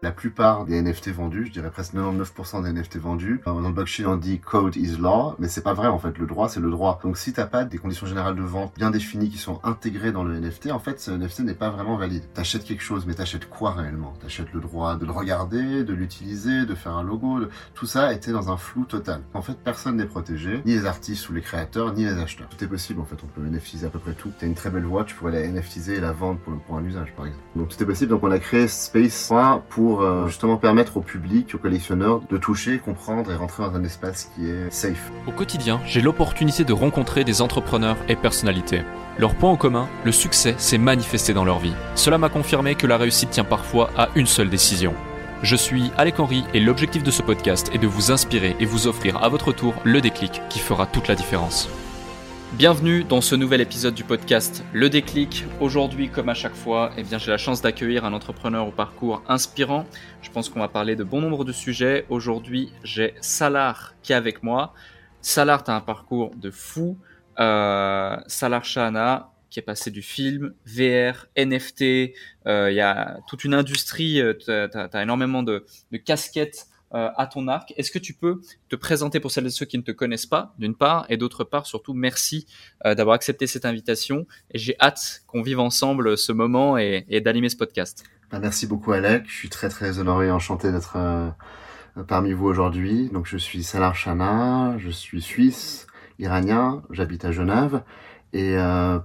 La plupart des NFT vendus, je dirais presque 99% des NFT vendus, dans le blockchain on dit code is law, mais c'est pas vrai en fait. Le droit c'est le droit. Donc si t'as pas des conditions générales de vente bien définies qui sont intégrées dans le NFT, en fait ce NFT n'est pas vraiment valide. T'achètes quelque chose, mais t'achètes quoi réellement? T'achètes le droit de le regarder, de l'utiliser, de faire un logo. Tout ça était dans un flou total. En fait personne n'est protégé, ni les artistes ou les créateurs, ni les acheteurs. Tout est possible en fait. On peut NFTiser à peu près tout. T'as une très belle voix, tu pourrais la NFTiser et la vendre pour, pour un usage par exemple. Donc tout est possible. Donc on a créé Space pour pour euh, justement permettre au public, aux collectionneurs de toucher, comprendre et rentrer dans un espace qui est safe. Au quotidien, j'ai l'opportunité de rencontrer des entrepreneurs et personnalités. Leur point en commun, le succès s'est manifesté dans leur vie. Cela m'a confirmé que la réussite tient parfois à une seule décision. Je suis Alec Henry et l'objectif de ce podcast est de vous inspirer et vous offrir à votre tour le déclic qui fera toute la différence. Bienvenue dans ce nouvel épisode du podcast Le Déclic. Aujourd'hui, comme à chaque fois, eh bien, j'ai la chance d'accueillir un entrepreneur au parcours inspirant. Je pense qu'on va parler de bon nombre de sujets. Aujourd'hui, j'ai Salar qui est avec moi. Salar, tu as un parcours de fou. Euh, Salar Shahana, qui est passé du film, VR, NFT. Euh, il y a toute une industrie. Euh, tu as, énormément de casquettes euh, à ton arc. Est-ce que tu peux te présenter pour celles et ceux qui ne te connaissent pas, d'une part, et d'autre part, surtout, merci euh, d'avoir accepté cette invitation. Et j'ai hâte qu'on vive ensemble ce moment et, d'animer ce podcast. Bah, merci beaucoup, Alec. Je suis très, très honoré et enchanté d'être euh, parmi vous aujourd'hui. Donc, je suis Salar Chana, je suis suisse, iranien, j'habite à Genève. Et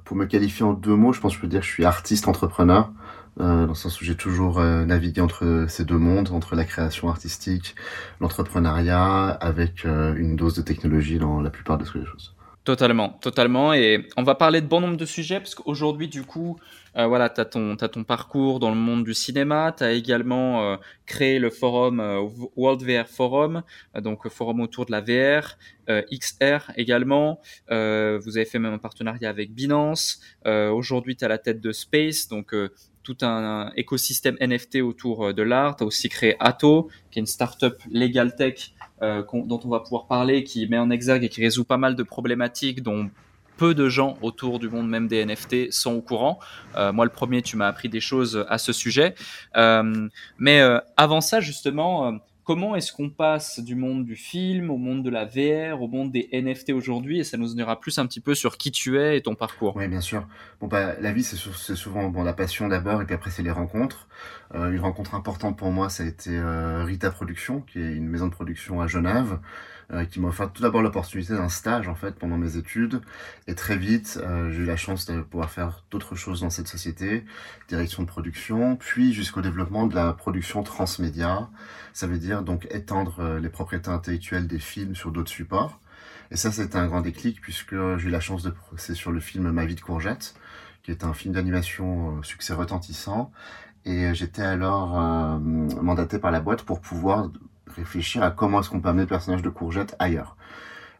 pour me qualifier en deux mots, je pense que je peux dire que je suis artiste entrepreneur. Euh, dans le sens où j'ai toujours euh, navigué entre ces deux mondes, entre la création artistique, l'entrepreneuriat, avec euh, une dose de technologie dans la plupart de ces choses. Totalement, totalement. Et on va parler de bon nombre de sujets, parce qu'aujourd'hui, du coup, voilà, tu as ton, as ton parcours dans le monde du cinéma, tu as également créé le forum World VR Forum, donc forum autour de la VR, XR également. vous avez fait même un partenariat avec Binance. Aujourd'hui, tu as la tête de Space, donc tout un, écosystème NFT autour euh, de l'art. Tu as aussi créé Atto, qui est une startup legal tech euh, dont on va pouvoir parler, qui met en exergue et qui résout pas mal de problématiques dont peu de gens autour du monde même des NFT sont au courant. Euh, moi, le premier, tu m'as appris des choses à ce sujet. mais avant ça, justement, comment est-ce qu'on passe du monde du film au monde de la VR, au monde des NFT aujourd'hui Et ça nous donnera plus un petit peu sur qui tu es et ton parcours. Oui, bien sûr. Bon, bah, la vie, c'est souvent bon, la passion d'abord, et puis après, c'est les rencontres. Euh, une rencontre importante pour moi, ça a été euh, Rita Production, qui est une maison de production à Genève, euh, qui m'a offert tout d'abord l'opportunité d'un stage en fait pendant mes études. Et très vite, j'ai eu la chance de pouvoir faire d'autres choses dans cette société, direction de production, puis jusqu'au développement de la production transmédia. Ça veut dire donc étendre les propriétés intellectuelles des films sur d'autres supports. Et ça, c'était un grand déclic puisque j'ai eu la chance de procéder sur le film Ma vie de courgette, qui est un film d'animation succès retentissant. Et j'étais alors mandaté par la boîte pour pouvoir réfléchir à comment est-ce qu'on peut amener le personnage de Courgette ailleurs.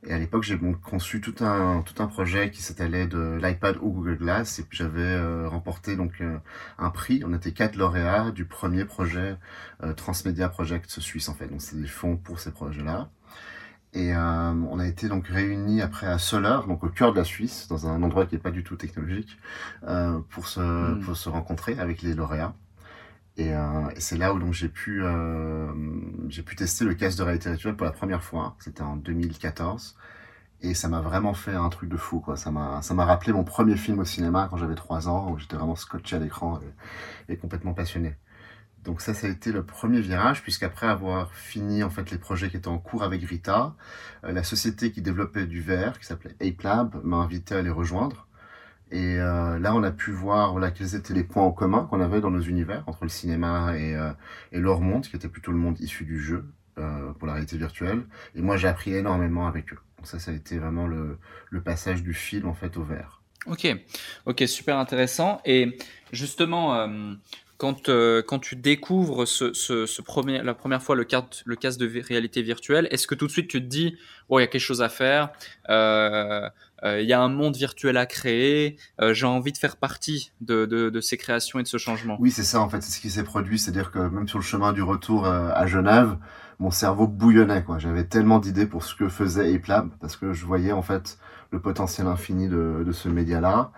Et à l'époque, j'ai donc conçu tout un tout un projet qui s'étalait de l'iPad au Google Glass et puis j'avais euh, remporté donc euh, un prix. On était quatre lauréats du premier projet euh, Transmedia Project suisse en fait. Donc c'est des fonds pour ces projets-là. Et on a été donc réunis après à Soleure, donc au cœur de la Suisse, dans un endroit qui est pas du tout technologique, pour se hmm. pour se rencontrer avec les lauréats. Euh, et, c'est là où donc j'ai pu euh, j'ai pu tester le casque de réalité virtuelle pour la première fois. C'était en 2014 et ça m'a vraiment fait un truc de fou quoi. Ça m'a ça m'a rappelé mon premier film au cinéma quand j'avais trois ans où j'étais vraiment scotché à l'écran et, complètement passionné. Donc ça, ça a été le premier virage, puisqu'après avoir fini en fait les projets qui étaient en cours avec Rita, euh, la société qui développait du verre, qui s'appelait Ape Lab, m'a invité à les rejoindre. Et euh, là, on a pu voir voilà, quels étaient les points en commun qu'on avait dans nos univers, entre le cinéma et, euh, et leur monde, qui était plutôt le monde issu du jeu euh, pour la réalité virtuelle. Et moi, j'ai appris énormément avec eux. Ça, ça a été vraiment le, le passage du film en fait au vert. Ok, ok, super intéressant. Et justement, quand, quand tu découvres ce, ce, premier, la première fois le, carte, le casque de réalité virtuelle, est-ce que tout de suite tu te dis, oh, il y a quelque chose à faire il y a un monde virtuel à créer, euh, j'ai envie de faire partie de, de, de, ces créations et de ce changement. Oui, c'est ça en fait, c'est ce qui s'est produit, c'est-à-dire que même sur le chemin du retour euh, à Genève, mon cerveau bouillonnait quoi. J'avais tellement d'idées pour ce que faisait Ape parce que je voyais en fait le potentiel infini de, de ce média-là.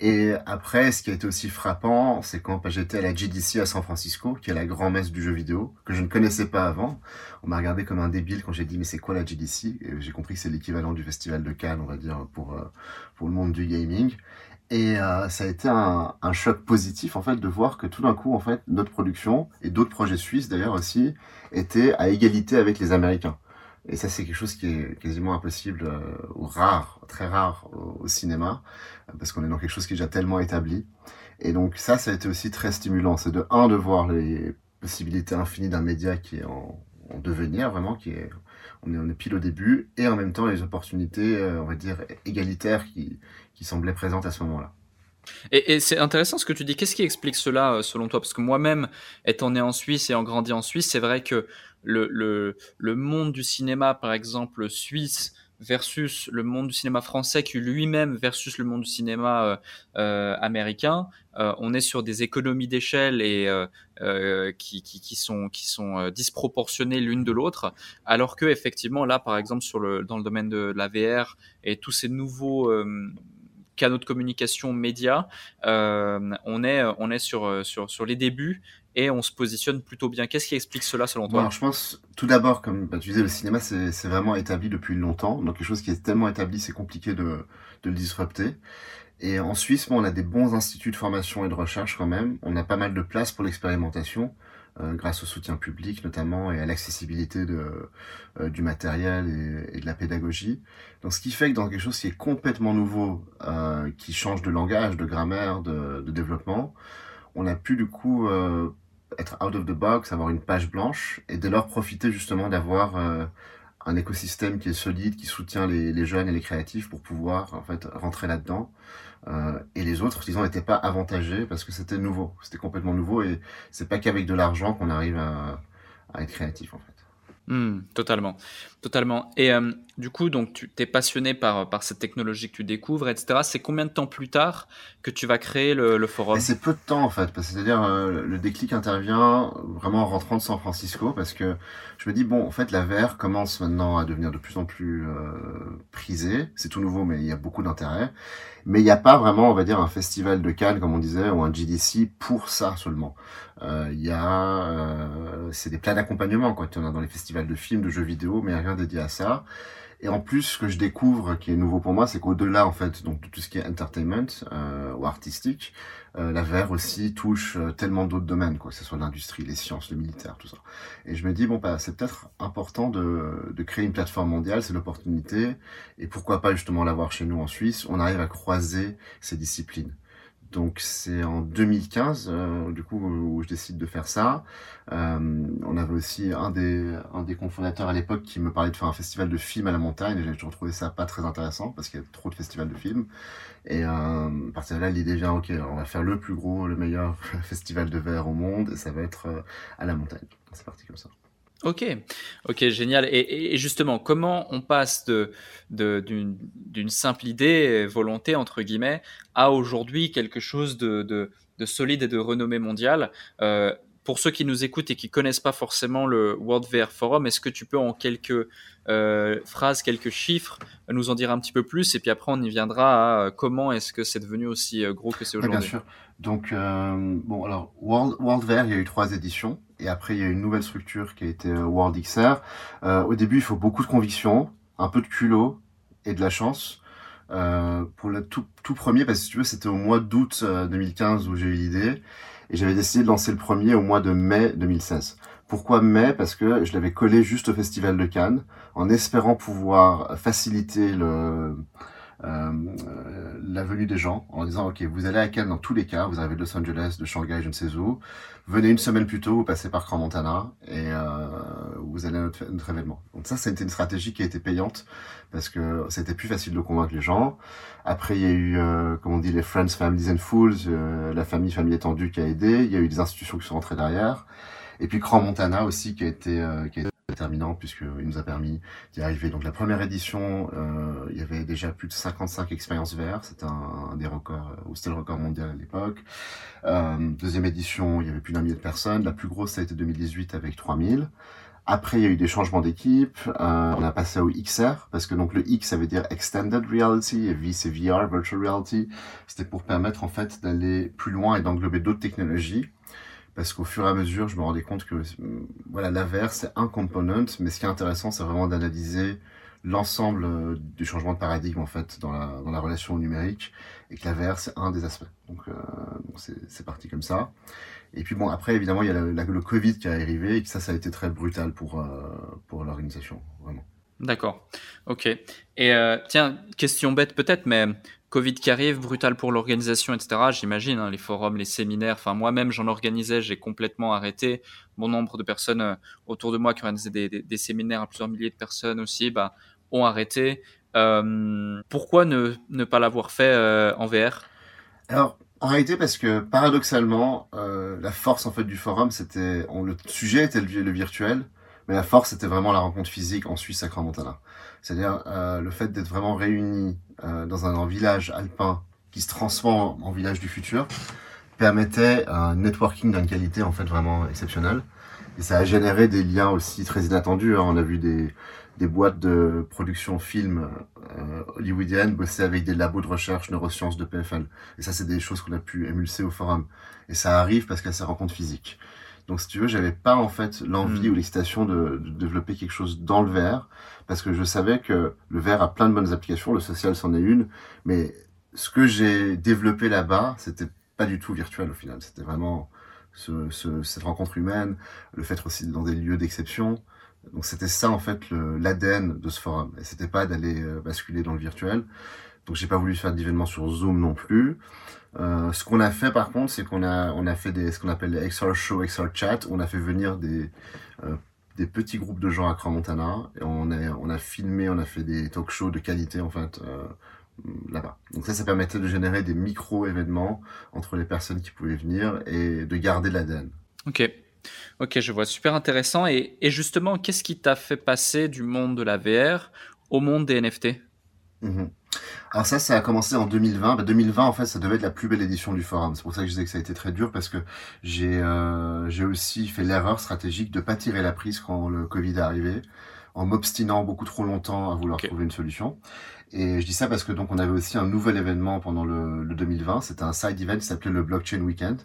Et après, ce qui a été aussi frappant, c'est quand j'étais à la GDC à San Francisco, qui est la grand-messe du jeu vidéo, que je ne connaissais pas avant. On m'a regardé comme un débile quand j'ai dit mais c'est quoi la GDC Et j'ai compris que c'est l'équivalent du festival de Cannes, on va dire, pour, euh, pour le monde du gaming. Et euh, ça a été un, un, choc positif en fait de voir que tout d'un coup en fait notre production et d'autres projets suisses d'ailleurs aussi étaient à égalité avec les Américains. Et ça, c'est quelque chose qui est quasiment impossible euh, ou rare, très rare au, cinéma, parce qu'on est dans quelque chose qui est déjà tellement établi. Et donc ça, ça a été aussi très stimulant. C'est de un de voir les possibilités infinies d'un média qui est en, en, devenir vraiment, qui est on est est pile au début, et en même temps les opportunités, euh, on va dire égalitaires qui qui semblaient présentes à ce moment-là. Et, et c'est intéressant ce que tu dis. Qu'est-ce qui explique cela euh, selon toi? Parce que moi-même, étant né en Suisse et en grandi en Suisse, c'est vrai que le, le, le monde du cinéma, par exemple, suisse, versus le monde du cinéma français qui lui-même versus le monde du cinéma euh, euh, américain, euh, on est sur des économies d'échelle et euh, euh, qui, qui, qui, sont qui sont disproportionnées l'une de l'autre, alors que effectivement là, par exemple, sur le dans le domaine de la VR et tous ces nouveaux canaux de communication médias, on est on est sur sur sur les débuts et on se positionne plutôt bien. Qu'est-ce qui explique cela selon toi Alors, Je pense tout d'abord, comme bah, tu disais, le cinéma c'est vraiment établi depuis longtemps. Donc quelque chose qui est tellement établi, c'est compliqué de, le disrupter. Et en Suisse, bon, on a des bons instituts de formation et de recherche quand même. On a pas mal de place pour l'expérimentation. Euh, grâce au soutien public notamment et à l'accessibilité euh, du matériel et, de la pédagogie. Donc ce qui fait que dans quelque chose qui est complètement nouveau, euh, qui change de langage, de grammaire, de développement, on a pu du coup euh, être out of the box, avoir une page blanche et dès lors profiter justement d'avoir euh, un écosystème qui est solide, qui soutient les, jeunes et les créatifs pour pouvoir en fait rentrer là-dedans. Euh, et les autres, disons, n'étaient pas avantagés parce que c'était nouveau, c'était complètement nouveau et c'est pas qu'avec de l'argent qu'on arrive à, être créatif en fait. Mmh, totalement, totalement. Et du coup, donc tu t'es passionné par par cette technologie que tu découvres, etc. C'est combien de temps plus tard que tu vas créer le, le forum? C'est peu de temps en fait, c'est-à-dire euh, le déclic intervient vraiment en rentrant de San Francisco, parce que je me dis bon, en fait, la VR commence maintenant à devenir de plus en plus euh, prisée. C'est tout nouveau, mais il y a beaucoup d'intérêt. Mais il n'y a pas vraiment, on va dire, un festival de Cannes, comme on disait, ou un GDC pour ça seulement. Euh, il y a, euh, c'est des plans d'accompagnement. Tu en as dans les festivals de films, de jeux vidéo, mais rien dédié à ça. Et en plus, ce que je découvre, qui est nouveau pour moi, c'est qu'au-delà, en fait, donc de tout ce qui est entertainment euh, ou artistique, euh, la VR aussi touche euh, tellement d'autres domaines, quoi, que ce soit l'industrie, les sciences, le militaire, tout ça. Et je me dis, bon, bah, c'est peut-être important de, de créer une plateforme mondiale, c'est l'opportunité, et pourquoi pas justement l'avoir chez nous en Suisse, on arrive à croiser ces disciplines. Donc c'est en 2015, euh, du coup, où je décide de faire ça. Euh, on avait aussi un des, un des cofondateurs à l'époque qui me parlait de faire un festival de films à la montagne, j'ai toujours trouvé ça pas très intéressant, parce qu'il y a trop de festivals de films. Et euh, à partir de là, l'idée vient, ok, on va faire le plus gros, le meilleur festival de verre au monde, et ça va être euh, à la montagne. C'est parti comme ça. Ok, ok, génial. Et, justement, comment on passe de d'une d'une simple idée, volonté entre guillemets, à aujourd'hui quelque chose de, de, de, solide et de renommée mondiale euh, Pour ceux qui nous écoutent et qui connaissent pas forcément le World VR Forum, est-ce que tu peux en quelques euh, phrases, quelques chiffres, nous en dire un petit peu plus Et puis après, on y viendra à comment est-ce que c'est devenu aussi euh, gros que c'est aujourd'hui? Bien sûr. Donc, euh, bon, alors, World, World VR, il y a eu trois éditions. Et après, il y a une nouvelle structure qui a été euh, World XR. Euh, au début, il faut beaucoup de conviction, un peu de culot et de la chance. Euh, pour le tout, tout, premier, parce que si tu veux, c'était au mois d'août 2015 où j'ai eu l'idée. Et j'avais décidé de lancer le premier au mois de mai 2016. Pourquoi mai? Parce que je l'avais collé juste au Festival de Cannes, en espérant pouvoir faciliter le, la venue des gens en disant ok vous allez à Cannes dans tous les cas vous arrivez de Los Angeles de Shanghai je ne sais où. Venez une semaine plus tôt vous passez par Grand Montana et euh, vous allez à notre, événement. Donc ça c'était une stratégie qui a été payante parce que c'était plus facile de convaincre les gens. Après il y a eu euh, comme on dit les friends families and fools euh, la famille famille étendue qui a aidé. Il y a eu des institutions qui sont rentrées derrière. Et puis Grand Montana aussi qui a été, euh, qui a été déterminant puisqu'il nous a permis d'y arriver. Donc la première édition, euh, il y avait déjà plus de 55 expériences VR, c'était un, des records, ou c'était le record mondial à l'époque. Euh, deuxième édition, il y avait plus d'un millier de personnes. La plus grosse, ça a été 2018 avec 3000. Après, il y a eu des changements d'équipe. Euh, on a passé au XR parce que donc le X ça veut dire Extended Reality et V c'est VR, Virtual Reality. C'était pour permettre en fait d'aller plus loin et d'englober d'autres technologies. Parce qu'au fur et à mesure, je me rendais compte que voilà, la VR c'est un component, mais ce qui est intéressant, c'est vraiment d'analyser l'ensemble euh, du changement de paradigme en fait dans la, relation au numérique et que la VR c'est un des aspects. Donc euh, c'est parti comme ça. Et puis bon, après, évidemment, il y a le Covid qui est arrivé et que ça, ça a été très brutal pour, euh, pour l'organisation, vraiment. D'accord. Ok. Et tiens, question bête peut-être, mais Covid qui arrive, brutal pour l'organisation, etc. J'imagine, hein, les forums, les séminaires. Enfin, moi-même, j'en organisais, j'ai complètement arrêté. Bon nombre de personnes euh, autour de moi qui organisaient des, séminaires à plusieurs milliers de personnes aussi, bah, ont arrêté. Euh, pourquoi ne, pas l'avoir fait euh, en VR Alors, en réalité, parce que paradoxalement, la force en fait du forum, c'était le sujet était le, virtuel, mais la force c'était vraiment la rencontre physique en Suisse à Crans-Montana. C'est-à-dire le fait d'être vraiment réunis euh, dans un, village alpin qui se transforme en village du futur permettait un networking d'une qualité en fait vraiment exceptionnelle. Et ça a généré des liens aussi très inattendus. Hein. On a vu des, des boîtes de production film euh, hollywoodiennes bosser avec des labos de recherche neurosciences de PFL. Et ça, c'est des choses qu'on a pu émulser au forum. Et ça arrive parce a ces rencontres physiques. Donc, si tu veux, j'avais pas en fait l'envie hmm. ou l'excitation de, de, développer quelque chose dans le verre, parce que je savais que le verre a plein de bonnes applications, le social c'en est une, mais ce que j'ai développé là-bas, c'était pas du tout virtuel au final. C'était vraiment ce, ce, cette rencontre humaine, le fait aussi dans des lieux d'exception. Donc c'était ça en fait l'ADN de ce forum. Et c'était pas d'aller euh, basculer dans le virtuel. Donc j'ai pas voulu faire d'événements sur Zoom non plus. Euh, ce qu'on a fait par contre, c'est qu'on a on a fait des ce qu'on appelle les XR Show, XR Chat. On a fait venir des euh, des petits groupes de gens à Crans-Montana et on a on a filmé, on a fait des talk shows de qualité en fait euh, là-bas. Donc ça, ça permettait de générer des micro événements entre les personnes qui pouvaient venir et de garder l'ADN. Ok. Ok, je vois, super intéressant. Et, justement, qu'est-ce qui t'a fait passer du monde de la VR au monde des NFT mhm. Alors ça, ça a commencé en 2020. 2020, en fait, ça devait être la plus belle édition du forum. C'est pour ça que je disais que ça a été très dur parce que j'ai euh, j'ai aussi fait l'erreur stratégique de pas tirer la prise quand le Covid est arrivé, en m'obstinant beaucoup trop longtemps à vouloir trouver une solution. Et je dis ça parce que donc on avait aussi un nouvel événement pendant le, le 2020. C'était un side event qui s'appelait le Blockchain Weekend.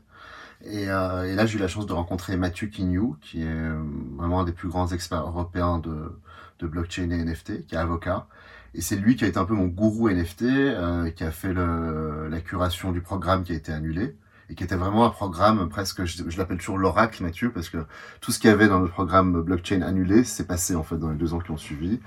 Et, euh, et, là, j'ai eu la chance de rencontrer Mathieu Quignou, qui est euh, vraiment un des plus grands experts européens de, de blockchain et NFT, qui est avocat. Et c'est lui qui a été un peu mon gourou NFT, euh, qui a fait le, la curation du programme qui a été annulé et qui était vraiment un programme presque, je, je l'appelle toujours l'oracle Mathieu, parce que tout ce qu'il y avait dans le programme blockchain annulé s'est passé en fait dans les deux ans qui ont suivi.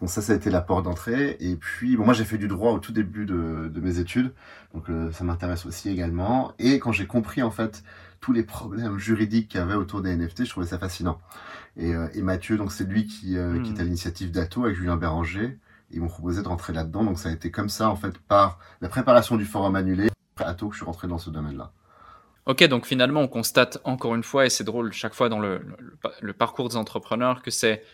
Donc ça, ça a été la porte d'entrée. Et puis, bon, moi j'ai fait du droit au tout début de, de mes études, donc euh, ça m'intéresse aussi également. Et quand j'ai compris en fait tous les problèmes juridiques qu'il y avait autour des NFT, je trouvais ça fascinant. Et, euh, et Mathieu, donc c'est lui qui, euh, qui est à hmm. l'initiative d'Ato avec Julien Béranger. Ils m'ont proposé de rentrer là-dedans, donc ça a été comme ça en fait par la préparation du forum annulé, Ato que je suis rentré dans ce domaine-là. Ok, donc finalement, on constate encore une fois, et c'est drôle chaque fois dans le, le, parcours des entrepreneurs, que c'est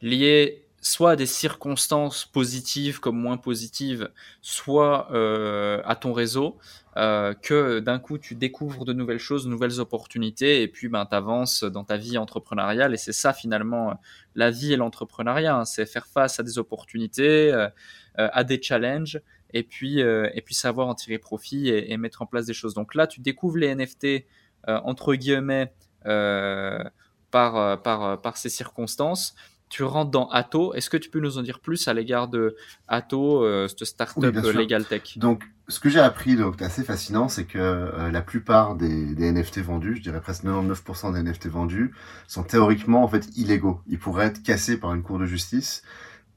lié soit à des circonstances positives comme moins positives, soit euh, à ton réseau, euh, que d'un coup tu découvres de nouvelles choses, de nouvelles opportunités, et puis ben, tu avances dans ta vie entrepreneuriale. Et c'est ça finalement la vie et l'entrepreneuriat, hein. c'est faire face à des opportunités, euh, à des challenges, et puis, euh, et puis savoir en tirer profit et, mettre en place des choses. Donc là, tu découvres les NFT, euh, entre guillemets, euh, par, par, par ces circonstances. Tu rentres dans Atto. Est-ce que tu peux nous en dire plus à l'égard de Atto, cette startup Legal Tech? Donc, ce que j'ai appris, donc assez fascinant, c'est que la plupart des, des, NFT vendus, je dirais presque 99% des NFT vendus, sont théoriquement en fait illégaux. Ils pourraient être cassés par une cour de justice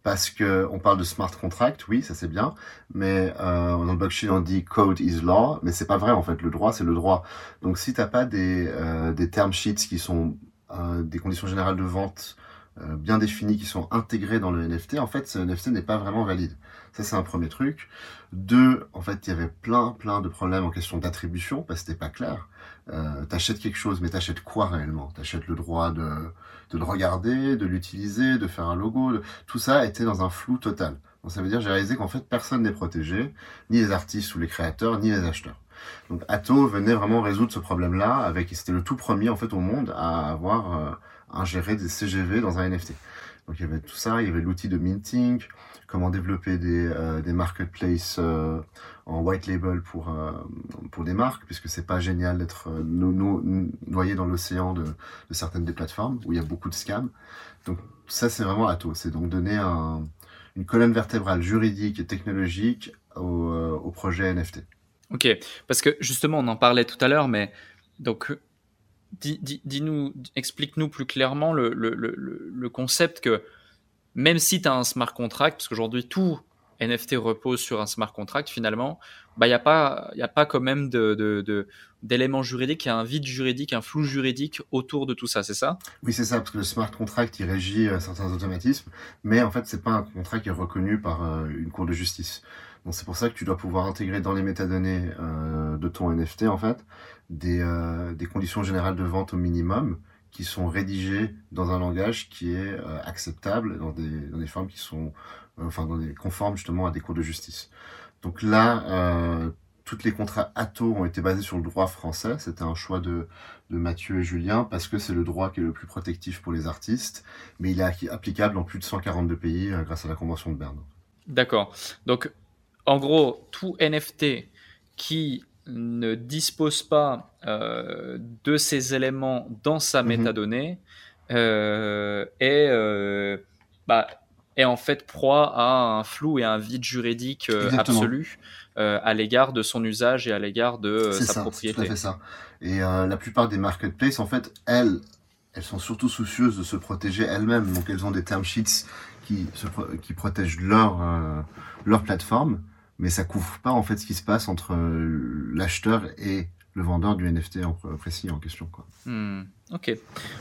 parce que on parle de smart contract, oui, ça c'est bien, mais euh, dans le blockchain on dit code is law, mais c'est pas vrai en fait. Le droit c'est le droit. Donc si t'as pas des euh, des term sheets qui sont euh, des conditions générales de vente euh, bien définies qui sont intégrées dans le NFT, en fait ce NFT n'est pas vraiment valide. Ça c'est un premier truc. Deux, en fait il y avait plein plein de problèmes en question d'attribution parce que c'était pas clair. Euh, t'achètes quelque chose, mais t'achètes quoi réellement? T'achètes le droit de, de le regarder, de l'utiliser, de faire un logo. Tout ça était dans un flou total. Donc ça veut dire j'ai réalisé qu'en fait personne n'est protégé, ni les artistes ou les créateurs, ni les acheteurs. Donc Atto venait vraiment résoudre ce problème-là avec c'était le tout premier en fait au monde à avoir euh, ingérer des CGV dans un NFT. Donc il y avait tout ça, il y avait l'outil de minting, comment développer des, euh, des marketplaces euh, en white label pour, euh, pour des marques, puisque c'est pas génial d'être noyé dans l'océan de, certaines des plateformes où il y a beaucoup de scams. Donc ça c'est vraiment Atto, c'est donc donner un, une colonne vertébrale juridique et technologique au projet NFT. Ok, parce que justement on en parlait tout à l'heure, mais donc dis-nous, explique-nous plus clairement le, le, le, le, concept que même si tu as un smart contract, parce qu'aujourd'hui tout NFT repose sur un smart contract finalement, bah, il n'y a, pas, y a pas quand même d'éléments de, de, juridiques, il y a un vide juridique, un flou juridique autour de tout ça, c'est ça? Oui, c'est ça, parce que le smart contract, il régit euh, certains automatismes, mais en fait, c'est pas un contrat qui est reconnu par euh, une cour de justice. Donc c'est pour ça que tu dois pouvoir intégrer dans les métadonnées euh, de ton NFT, en fait, des, euh, des conditions générales de vente au minimum, qui sont rédigées dans un langage qui est euh, acceptable dans des, dans des formes qui sont enfin dans des conformes justement à des cours de justice. Donc là, toutes les contrats ATO ont été basés sur le droit français. C'était un choix de, de Mathieu et Julien parce que c'est le droit qui est le plus protectif pour les artistes, mais il est applicable dans plus de 142 pays grâce à la Convention de Berne. D'accord. Donc, en gros, tout NFT qui ne dispose pas euh, de ces éléments dans sa mhm. métadonnée euh, est, euh, bah, est en fait proie à un flou et à un vide juridique absolu à l'égard de son usage et à l'égard de sa ça, propriété. C'est tout à fait ça. Et la plupart des marketplaces, en fait, elles, elles sont surtout soucieuses de se protéger elles-mêmes. Donc elles ont des term sheets qui, se, qui protègent leur, leur plateforme mais ça couvre pas en fait ce qui se passe entre euh, l'acheteur et le vendeur du NFT en précis en question. Quoi. Hmm. Ok,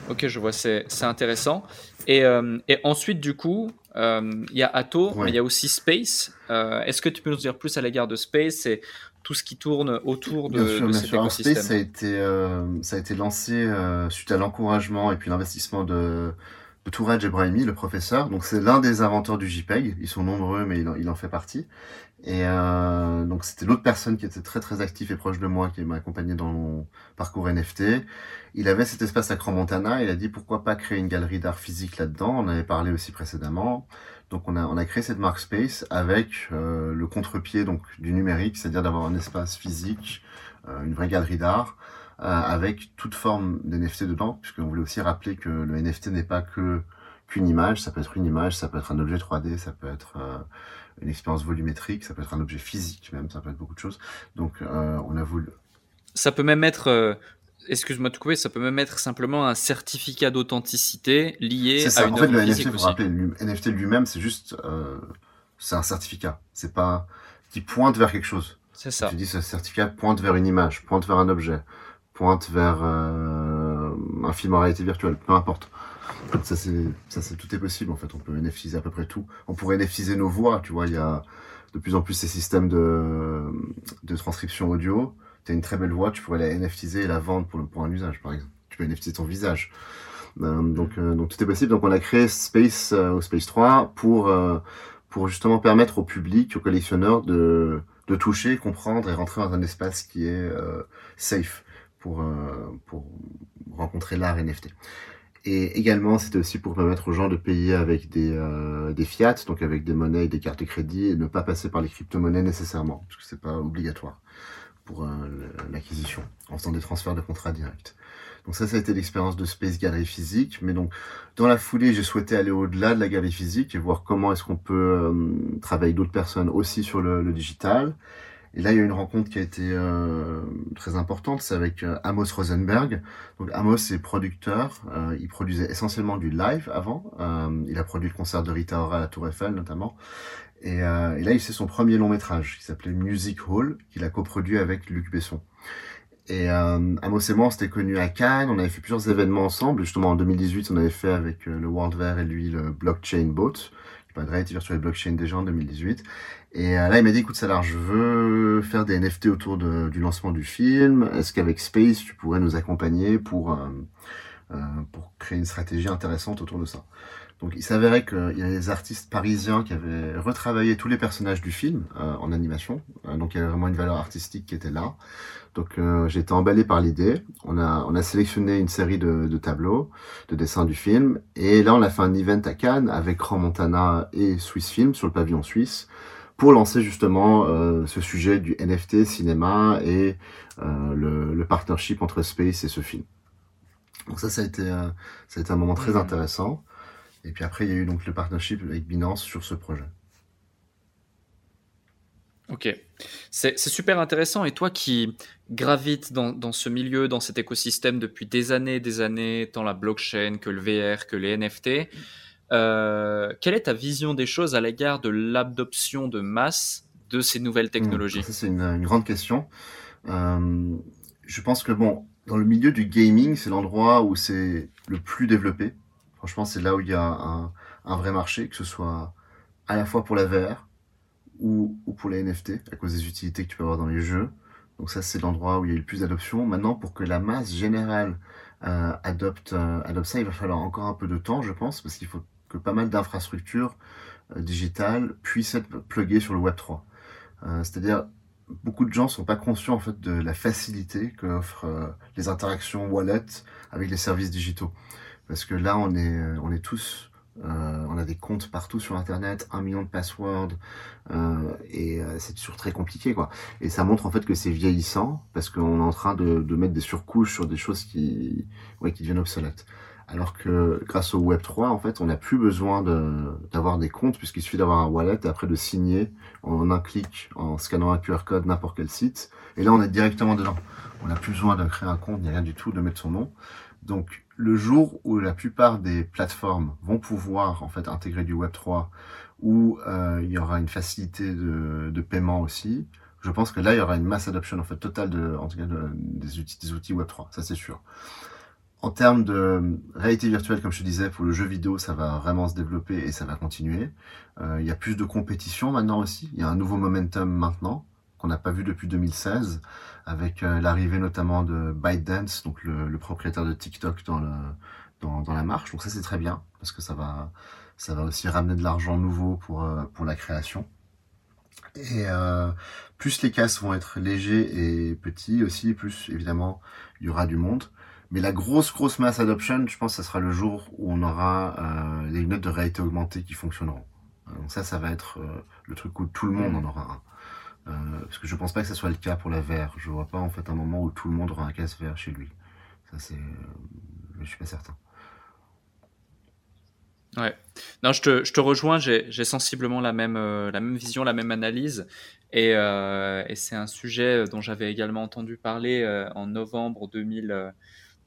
ok, je vois, c'est intéressant. Et, euh, et, ensuite, du coup, euh, il y a Atto, mais il y a aussi Space. Est-ce que tu peux nous dire plus à l'égard de Space et tout ce qui tourne autour de, sûr, de cet écosystème Space, ça a été, ça a été lancé suite à l'encouragement et puis l'investissement de, de Touraj Ebrahimi, le professeur. Donc c'est l'un des inventeurs du JPEG. Ils sont nombreux, mais il en, il en fait partie. Et euh, donc c'était l'autre personne qui était très très actif et proche de moi, qui m'a accompagné dans mon parcours NFT. Il avait cet espace à Crans-Montana. Il a dit pourquoi pas créer une galerie d'art physique là-dedans? On avait parlé aussi précédemment. Donc on a on a créé cette marque Space avec euh, le contre-pied donc du numérique, c'est-à-dire d'avoir un espace physique, euh, une vraie galerie d'art euh, avec toute forme d'NFT dedans, puisqu'on voulait aussi rappeler que le NFT n'est pas que qu'une image. Ça peut être une image, ça peut être un objet 3D, ça peut être euh, une expérience volumétrique, ça peut être un objet physique même, ça peut être beaucoup de choses. Donc euh, on a voulu. Ça peut même être, euh, excuse-moi de couper, ça peut même être simplement un certificat d'authenticité lié à une en fait, le NFT, faut rappeler, le NFT lui-même, c'est juste, euh, c'est un certificat. C'est pas qui pointe vers quelque chose. C'est ça. Tu dis ce certificat pointe vers une image, pointe vers un objet, pointe vers euh, un film en réalité virtuelle, peu importe. Ça c'est, ça c'est tout est possible en fait. On peut NFTiser à peu près tout. On pourrait NFTiser nos voix. Tu vois, il y a de plus en plus ces systèmes de, de transcription audio. Tu as une très belle voix, tu pourrais la NFTiser et la vendre pour, pour un usage par exemple. Tu peux NFTiser ton visage. Euh, donc, euh, donc tout est possible. Donc on a créé Space euh, Space 3 pour euh, pour justement permettre au public, aux collectionneurs de de toucher, comprendre et rentrer dans un espace qui est euh, safe pour pour rencontrer l'art NFT. Et également, c'était aussi pour permettre aux gens de payer avec des, euh, des fiat, donc avec des monnaies des cartes de crédit, et ne pas passer par les crypto-monnaies nécessairement, parce que c'est pas obligatoire pour euh, l'acquisition, en faisant des transferts de contrats directs. Donc ça, ça a été l'expérience de Space Gallery physique. Mais donc, dans la foulée, j'ai souhaité aller au-delà de la galerie physique et voir comment est-ce qu'on peut euh, travailler d'autres personnes aussi sur le, le digital. Et là, il y a une rencontre qui a été euh, très importante, c'est avec euh, Amos Rosenberg. Donc Amos est producteur, euh, il produisait essentiellement du live avant. Euh, il a produit le concert de Rita Ora à la Tour Eiffel notamment. Et, euh, et là, il fait son premier long métrage qui s'appelait Music Hall, qu'il a coproduit avec Luc Besson. Et Amos et moi, on s'était connus à Cannes, on avait fait plusieurs événements ensemble. Justement, en 2018, on avait fait avec le World Fair et lui le Blockchain Boat, qui pas de réalité virtuelle blockchain déjà en 2018. Et euh, là, il m'a dit, écoute, Salar, je veux faire des NFT autour de, du lancement du film. Est-ce qu'avec Space, tu pourrais nous accompagner pour, euh, pour créer une stratégie intéressante autour de ça? Donc il s'avérait qu'il y avait des artistes parisiens qui avaient retravaillé tous les personnages du film euh, en animation. Euh, donc il y avait vraiment une valeur artistique qui était là. Donc euh, j'ai été emballé par l'idée. On a, on a sélectionné une série de, de, tableaux, de dessins du film. Et là on a fait un event à Cannes avec Grand Montana et Swiss Film sur le pavillon suisse pour lancer justement euh, ce sujet du NFT cinéma et le, le partnership entre Space et ce film. Donc ça, ça a été, ça a été un moment très intéressant. Et puis après, il y a eu donc le partnership avec Binance sur ce projet. Ok, c'est super intéressant. Et toi qui gravites dans, ce milieu, dans cet écosystème depuis des années, des années, tant la blockchain que le VR, que les NFT, euh, quelle est ta vision des choses à l'égard de l'adoption de masse de ces nouvelles mmh, technologies C'est une, grande question. Euh, je pense que bon, dans le milieu du gaming, c'est l'endroit où c'est le plus développé. Franchement, c'est là où il y a un, un, vrai marché, que ce soit à la fois pour la VR ou, ou, pour les NFT, à cause des utilités que tu peux avoir dans les jeux. Donc ça, c'est l'endroit où il y a eu le plus d'adoption. Maintenant, pour que la masse générale euh, adopte, euh, adopte ça, il va falloir encore un peu de temps, je pense, parce qu'il faut que pas mal d'infrastructures euh, digitales puissent être pluguées sur le Web 3. Euh, c'est-à-dire, beaucoup de gens sont pas conscients en fait de la facilité qu'offrent euh, les interactions wallet avec les services digitaux. Parce que là, on est, euh, on est tous, on a des comptes partout sur Internet, un million de passwords, euh, et c'est toujours très compliqué, quoi. Et ça montre en fait que c'est vieillissant, parce qu'on est en train de, de, mettre des surcouches sur des choses qui, ouais, qui deviennent obsolètes. Alors que grâce au Web 3, en fait, on n'a plus besoin d'avoir des comptes, puisqu'il suffit d'avoir un wallet et après de signer en un clic, en scannant un QR code, n'importe quel site. Et là, on est directement dedans. On n'a plus besoin de créer un compte, ni rien du tout, de mettre son nom. Donc, le jour où la plupart des plateformes vont pouvoir en fait intégrer du Web 3, où euh, il y aura une facilité de, paiement aussi, je pense que là il y aura une mass adoption en fait totale de, en tout cas des outils des outils Web 3, ça c'est sûr. En termes de réalité virtuelle, comme je te disais, pour le jeu vidéo, ça va vraiment se développer et ça va continuer. Euh, il y a plus de compétition maintenant aussi. Il y a un nouveau momentum maintenant qu'on n'a pas vu depuis 2016, avec euh, l'arrivée notamment de ByteDance, donc le, le, propriétaire de TikTok dans, le, dans, dans la marche. Donc ça c'est très bien, parce que ça va, ça va aussi ramener de l'argent nouveau pour, euh, pour la création. Et euh, plus les casques vont être légers et petits aussi, plus évidemment il y aura du monde. Mais la grosse grosse masse adoption, je pense, que ce sera le jour où on aura euh, les lunettes de réalité augmentée qui fonctionneront. Donc ça, ça va être euh, le truc où tout le monde en aura un. Euh, parce que je pense pas que ce soit le cas pour la VR. Je vois pas en fait un moment où tout le monde aura un casque VR chez lui. Ça c'est, euh, je suis pas certain. Ouais. Non, je te, rejoins. J'ai sensiblement la même, euh, la même vision, la même analyse. Et, euh, et c'est un sujet dont j'avais également entendu parler euh, en novembre 2000,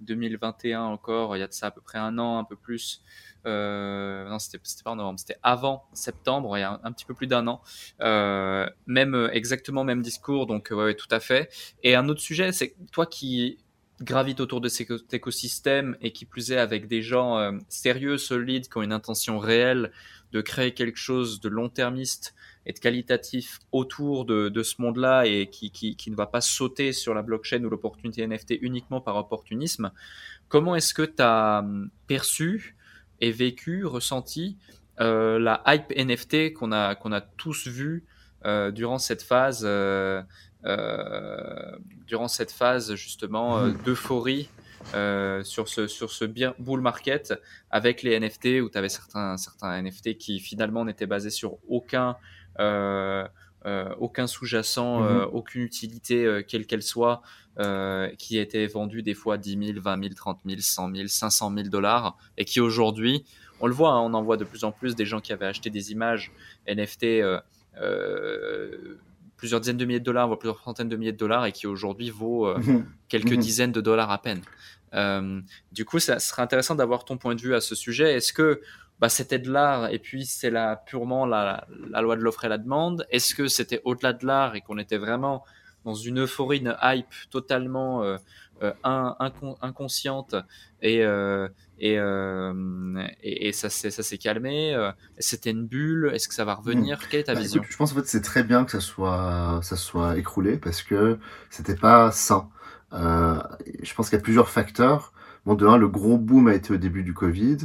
2021 encore, il y a de ça à peu près un an, un peu plus, euh, non, c'était pas en novembre, c'était avant septembre, il y a un, petit peu plus d'un an. Euh, même euh, exactement même discours, donc ouais, tout à fait. Et un autre sujet, c'est toi qui gravites autour de cet écosystème et qui plus est avec des gens euh, sérieux, solides, qui ont une intention réelle de créer quelque chose de long-termiste et de qualitatif autour de, de ce monde-là et qui, qui, qui, ne va pas sauter sur la blockchain ou l'opportunité NFT uniquement par opportunisme. Comment est-ce que tu as hum, perçu vécu, ressenti euh, la hype NFT qu'on a, qu'on a tous vu euh, durant cette phase, euh, durant cette phase justement mmh. d'euphorie sur ce, sur ce bull market avec les NFT où tu avais certains, certains NFT qui finalement n'étaient basés sur aucun, aucun sous-jacent, mmh. aucune utilité quelle qu'elle soit, qui étaient vendus des fois 10 000, 20 000, 30 000, 100 000, 500 000 dollars et qui aujourd'hui on le voit, hein, on en voit de plus en plus des gens qui avaient acheté des images NFT euh, euh, plusieurs dizaines de milliers de dollars, voire plusieurs centaines de milliers de dollars, et qui aujourd'hui vaut euh, mhm. quelques mhm. dizaines de dollars à peine. du coup, ça serait intéressant d'avoir ton point de vue à ce sujet. Est-ce que bah, c'était de l'art et puis c'est là purement la, loi de l'offre et la demande Est-ce que c'était au-delà de l'art et qu'on était vraiment dans une euphorie, une hype totalement inconsciente et, euh, et, et, ça s'est calmé. Euh, c'était une bulle. Est-ce que ça va revenir? Hmm. Quelle est ta bah, vision? Je pense en fait c'est très bien que ça soit ça soit écroulé parce que c'était pas sain. Euh, je pense qu'il y a plusieurs facteurs. bon, de un, le gros boom a été au début du Covid.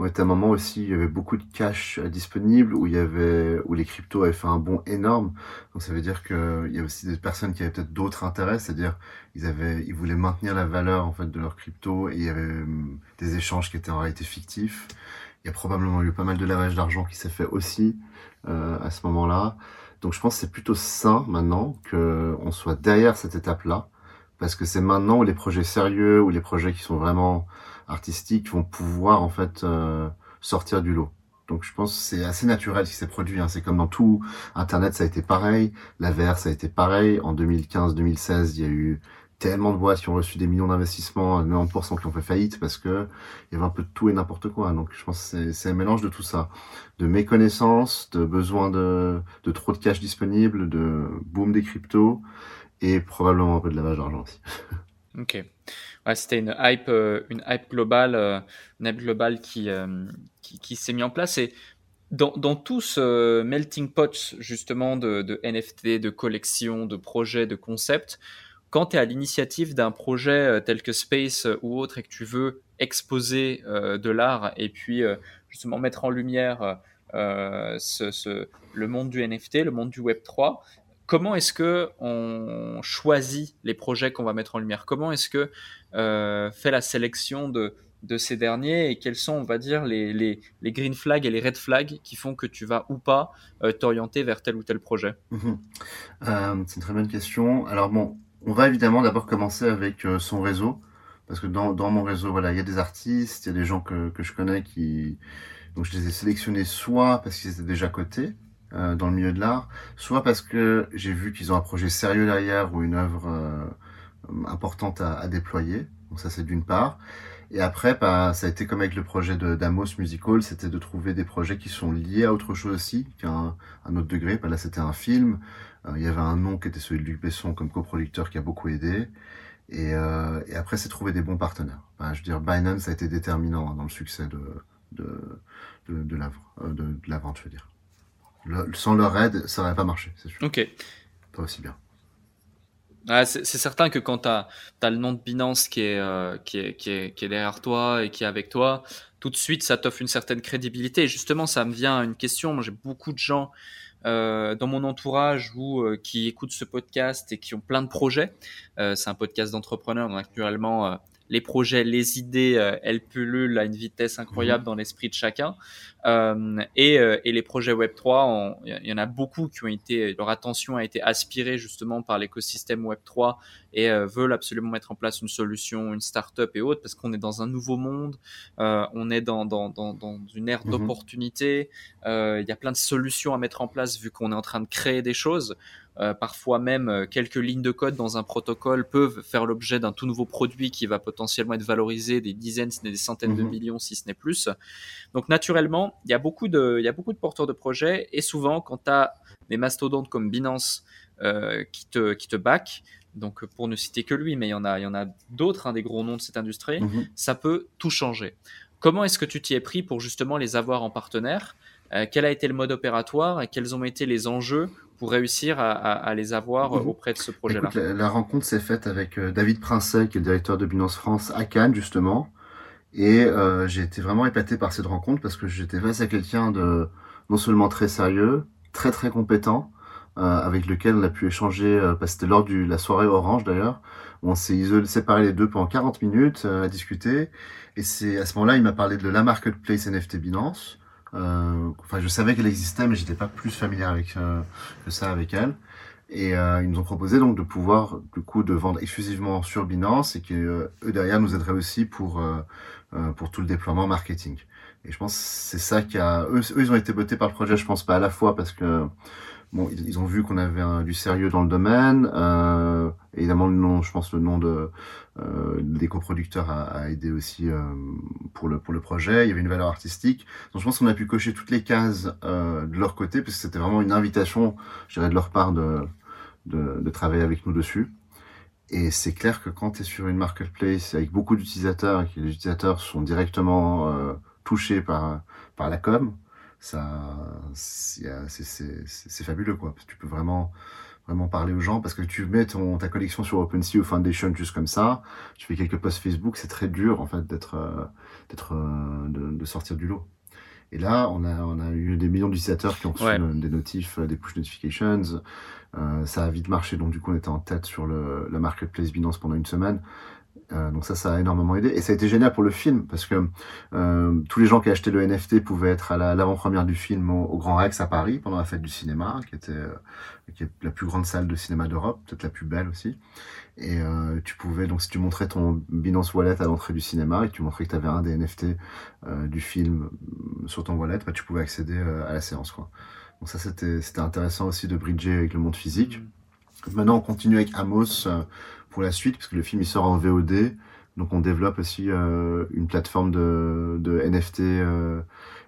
On était à un moment aussi, il y avait beaucoup de cash euh, disponible, où il y avait, où les cryptos avaient fait un bond énorme. Donc ça veut dire qu'il y a aussi des personnes qui avaient peut-être d'autres intérêts, c'est-à-dire ils avaient, ils voulaient maintenir la valeur en fait de leur crypto et il y avait hum, des échanges qui étaient en réalité fictifs. Il y a probablement eu pas mal de lavage d'argent qui s'est fait aussi euh, à ce moment-là. Donc je pense que c'est plutôt sain maintenant qu'on soit derrière cette étape-là, parce que c'est maintenant où les projets sérieux, ou les projets qui sont vraiment artistiques vont pouvoir en fait euh, sortir du lot. Donc je pense c'est assez naturel ce qui s'est produit. Hein. C'est comme dans tout Internet, ça a été pareil. La VR, ça a été pareil. En 2015-2016, il y a eu tellement de boîtes qui ont reçu des millions d'investissements, 90% qui ont fait faillite parce que il y avait un peu de tout et n'importe quoi. Donc je pense que c'est un mélange de tout ça, de méconnaissance, de besoin de, de trop de cash disponible, de boom des cryptos et probablement un peu de lavage d'argent aussi. Ok. C'était une hype, euh, une hype globale, euh, une hype globale qui, euh, qui, qui s'est mis en place. Et dans, tout ce melting pot justement de, NFT, de collections, de projets, de concepts, quand tu es à l'initiative d'un projet tel que Space ou autre et que tu veux exposer de l'art et puis justement mettre en lumière le monde du NFT, le monde du Web 3, comment est-ce que on choisit les projets qu'on va mettre en lumière? Comment est-ce que fait la sélection de, ces derniers et quels sont, on va dire, les, green flags et les red flags qui font que tu vas ou pas t'orienter vers tel ou tel projet? Mmh C'est une très bonne question. Alors bon, on va évidemment d'abord commencer avec euh, son réseau, parce que dans, mon réseau, il y a des artistes, il y a des gens que, que je connais qui, donc je les ai sélectionnés soit parce qu'ils étaient déjà cotés euh, dans le milieu de l'art, soit parce que j'ai vu qu'ils ont un projet sérieux derrière ou une œuvre euh, importante à, à, déployer. Donc ça c'est d'une part. Et après, bah, ça a été comme avec le projet d'Amos Musical, c'était de trouver des projets qui sont liés à autre chose aussi, qu'à un, un, autre degré. Bah, là, c'était un film, euh, il y avait un nom qui était celui de Luc Besson comme coproducteur qui a beaucoup aidé. Et, euh, et après, c'est trouver des bons partenaires. je veux dire, Binance a été déterminant hein, dans le succès de, de, de, de l'œuvre, euh, de, de la vente, je veux dire. Le, sans leur aide, ça n'aurait pas marché, c'est sûr. Ok. Pas aussi bien. Ah, c'est certain que quand tu as, as, le nom de Binance qui est, euh, qui, est, qui, est, qui est derrière toi et qui est avec toi, tout de suite, ça t'offre une certaine crédibilité. Et justement, ça me vient à une question. Moi, j'ai beaucoup de gens euh, dans mon entourage ou euh, qui écoutent ce podcast et qui ont plein de projets. C'est un podcast d'entrepreneurs, donc naturellement, euh, les projets, les idées, elles pullulent à une vitesse incroyable mmh. dans l'esprit de chacun. Euh, et, euh, et, les projets Web 3, il y en a beaucoup qui ont été, leur attention a été aspirée justement par l'écosystème Web 3 et euh, veulent absolument mettre en place une solution, une start-up et autres, parce qu'on est dans un nouveau monde, euh, on est dans, dans, dans, dans une ère mmh. d'opportunité, il y a plein de solutions à mettre en place vu qu'on est en train de créer des choses. Euh, parfois même euh, quelques lignes de code dans un protocole peuvent faire l'objet d'un tout nouveau produit qui va potentiellement être valorisé des dizaines, des centaines de mhm. millions, si ce n'est plus. Donc naturellement, il y a beaucoup de, il y a beaucoup de porteurs de projets et souvent quand tu as des mastodontes comme Binance euh, qui te, qui te back, donc pour ne citer que lui, mais il y en a, il y en a d'autres, hein, des gros noms de cette industrie, mhm. ça peut tout changer. Comment est-ce que tu t'y es pris pour justement les avoir en partenaire? Euh, Quel a été le mode opératoire et quels ont été les enjeux pour réussir à, à, à les avoir mmh. auprès de ce projet-là? La, la, rencontre s'est faite avec euh, David Princet, qui est le directeur de Binance France à Cannes, justement. Et euh, j'ai été vraiment épaté par cette rencontre parce que j'étais face à quelqu'un de non seulement très sérieux, très très compétent, euh, avec lequel on a pu échanger, euh, c'était lors de la soirée Orange d'ailleurs, on s'est isolé, séparé les deux pendant 40 minutes euh, à discuter. Et c'est à ce moment-là, il m'a parlé de la marketplace NFT Binance. Euh, enfin, je savais qu'elle existait, mais j'étais pas plus familier avec euh, que ça avec elle. Et euh, ils nous ont proposé donc de pouvoir du coup de vendre exclusivement sur Binance et que euh, eux derrière nous aideraient aussi pour euh, pour tout le déploiement marketing. Et je pense c'est ça qui a eux, eux ils ont été bottés par le projet, je pense pas à la fois parce que bon, ils, ont vu qu'on avait du sérieux dans le domaine. Euh, évidemment, le nom, je pense, le nom de euh, des coproducteurs a, a, aidé aussi euh, pour le pour le projet. Il y avait une valeur artistique. Donc, je pense qu'on a pu cocher toutes les cases euh, de leur côté, parce que c'était vraiment une invitation, je dirais, de leur part de, de, de travailler avec nous dessus. Et c'est clair que quand tu es sur une marketplace avec beaucoup d'utilisateurs et que les utilisateurs sont directement euh, touchés par par la com, ça c'est fabuleux quoi parce que tu peux vraiment vraiment parler aux gens parce que tu mets ton, ta collection sur OpenSea ou Foundation juste comme ça, tu fais quelques posts Facebook, c'est très dur en fait d'être, d'être, de, de, sortir du lot. Et là, on a, on a eu des millions d'utilisateurs qui ont reçu des notifs, des push notifications. Euh, ça a vite marché, donc du coup, on était en tête sur le, la marketplace Binance pendant une semaine. Euh, donc ça, ça a énormément aidé. Et ça a été génial pour le film, parce que euh, tous les gens qui achetaient le NFT pouvaient être à l'avant-première du film au, Grand Rex à Paris, pendant la fête du cinéma, qui était euh, qui est la plus grande salle de cinéma d'Europe, peut-être la plus belle aussi. Et euh, tu pouvais, donc si tu montrais ton Binance Wallet à l'entrée du cinéma et que tu montrais que tu avais un des NFT euh, du film sur ton wallet, bah, tu pouvais accéder à la séance. Quoi. Donc ça, c'était intéressant aussi de bridger avec le monde physique. Mmh. Maintenant, on continue avec Amos pour la suite, parce que le film il sort en VOD. Donc on développe aussi euh, une plateforme de, NFT, euh,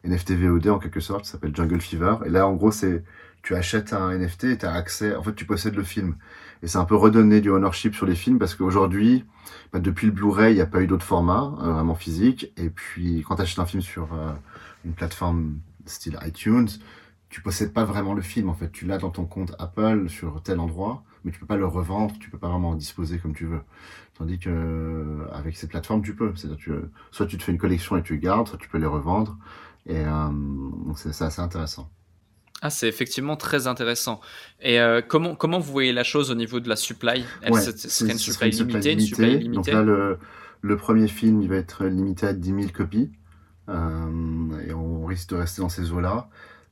NFT VOD en quelque sorte, qui s'appelle Jungle Fever. Et là, en gros, c'est tu achètes un NFT et tu accès, en fait, tu possèdes le film. Et c'est un peu redonner du ownership sur les films parce qu'aujourd'hui, bah, depuis le Blu-ray, il n'y a pas eu d'autres formats euh, vraiment physiques. Et puis, quand tu achètes un film sur euh, une plateforme style iTunes, tu possèdes pas vraiment le film. En fait, tu l'as dans ton compte Apple sur tel endroit mais tu peux pas le revendre, tu peux pas vraiment en disposer comme tu veux. Tandis que euh, avec ces plateformes, tu peux. C'est-à-dire, tu, soit tu te fais une collection et tu gardes, soit tu peux les revendre. Et euh, donc c'est assez intéressant. Ah, c'est effectivement très intéressant. Et euh, comment, comment vous voyez la chose au niveau de la supply? Ouais, C'est une supply limitée, une supply limitée. Donc là, le, le, premier film, il va être limité à 10 000 copies. Euh, et on risque de rester dans ces eaux-là.